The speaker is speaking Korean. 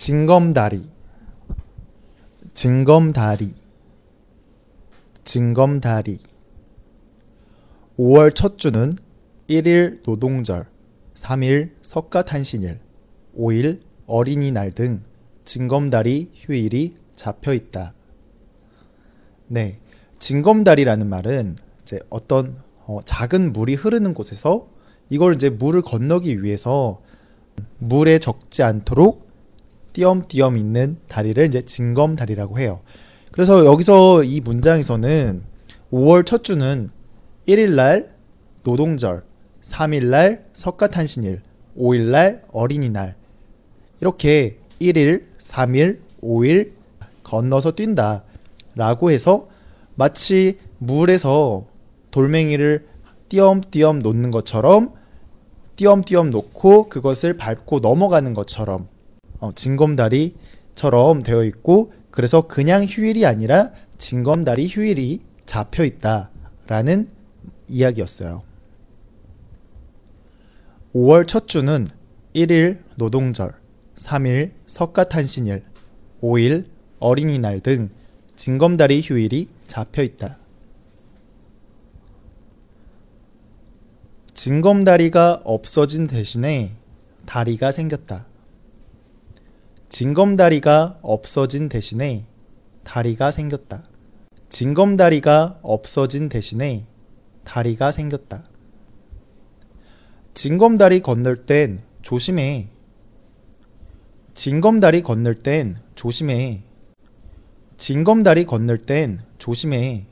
징검다리 징검다리 징검다리 5월 첫 주는 1일 노동절, 3일 석가탄신일, 5일 어린이날 등 징검다리 휴일이 잡혀 있다. 네, 징검다리라는 말은 이제 어떤 어, 작은 물이 흐르는 곳에서 이걸 이제 물을 건너기 위해서 물에 적지 않도록 띄엄띄엄 있는 다리를 이제 징검다리라고 해요. 그래서 여기서 이 문장에서는 5월 첫 주는 1일 날 노동절, 3일 날 석가탄신일, 5일 날 어린이날 이렇게 1일, 3일, 5일 건너서 뛴다 라고 해서 마치 물에서 돌멩이를 띄엄띄엄 놓는 것처럼 띄엄띄엄 놓고 그것을 밟고 넘어가는 것처럼 어, 징검다리처럼 되어 있고 그래서 그냥 휴일이 아니라 징검다리 휴일이 잡혀 있다라는 이야기였어요. 5월 첫 주는 1일 노동절, 3일 석가탄신일, 5일 어린이날 등 징검다리 휴일이 잡혀 있다. 징검다리가 없어진 대신에 다리가 생겼다. 징검다리가 없어진 대신에 다리가 생겼다. 징검다리가 없어진 대신에 다리가 생겼다. 징검다리 건널 땐 조심해. 징검다리 건널 땐 조심해. 징검다리 건널 땐 조심해.